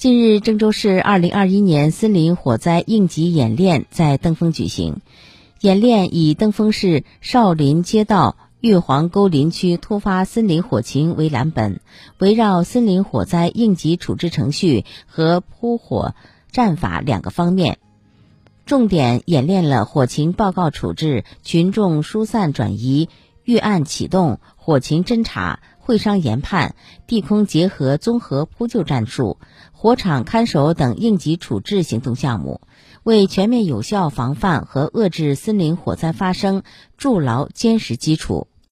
近日，郑州市2021年森林火灾应急演练在登封举行。演练以登封市少林街道玉皇沟林区突发森林火情为蓝本，围绕森林火灾应急处置程序和扑火战法两个方面，重点演练了火情报告处置、群众疏散转移、预案启动、火情侦查。会商研判、地空结合综合扑救战术、火场看守等应急处置行动项目，为全面有效防范和遏制森林火灾发生筑牢坚实基础。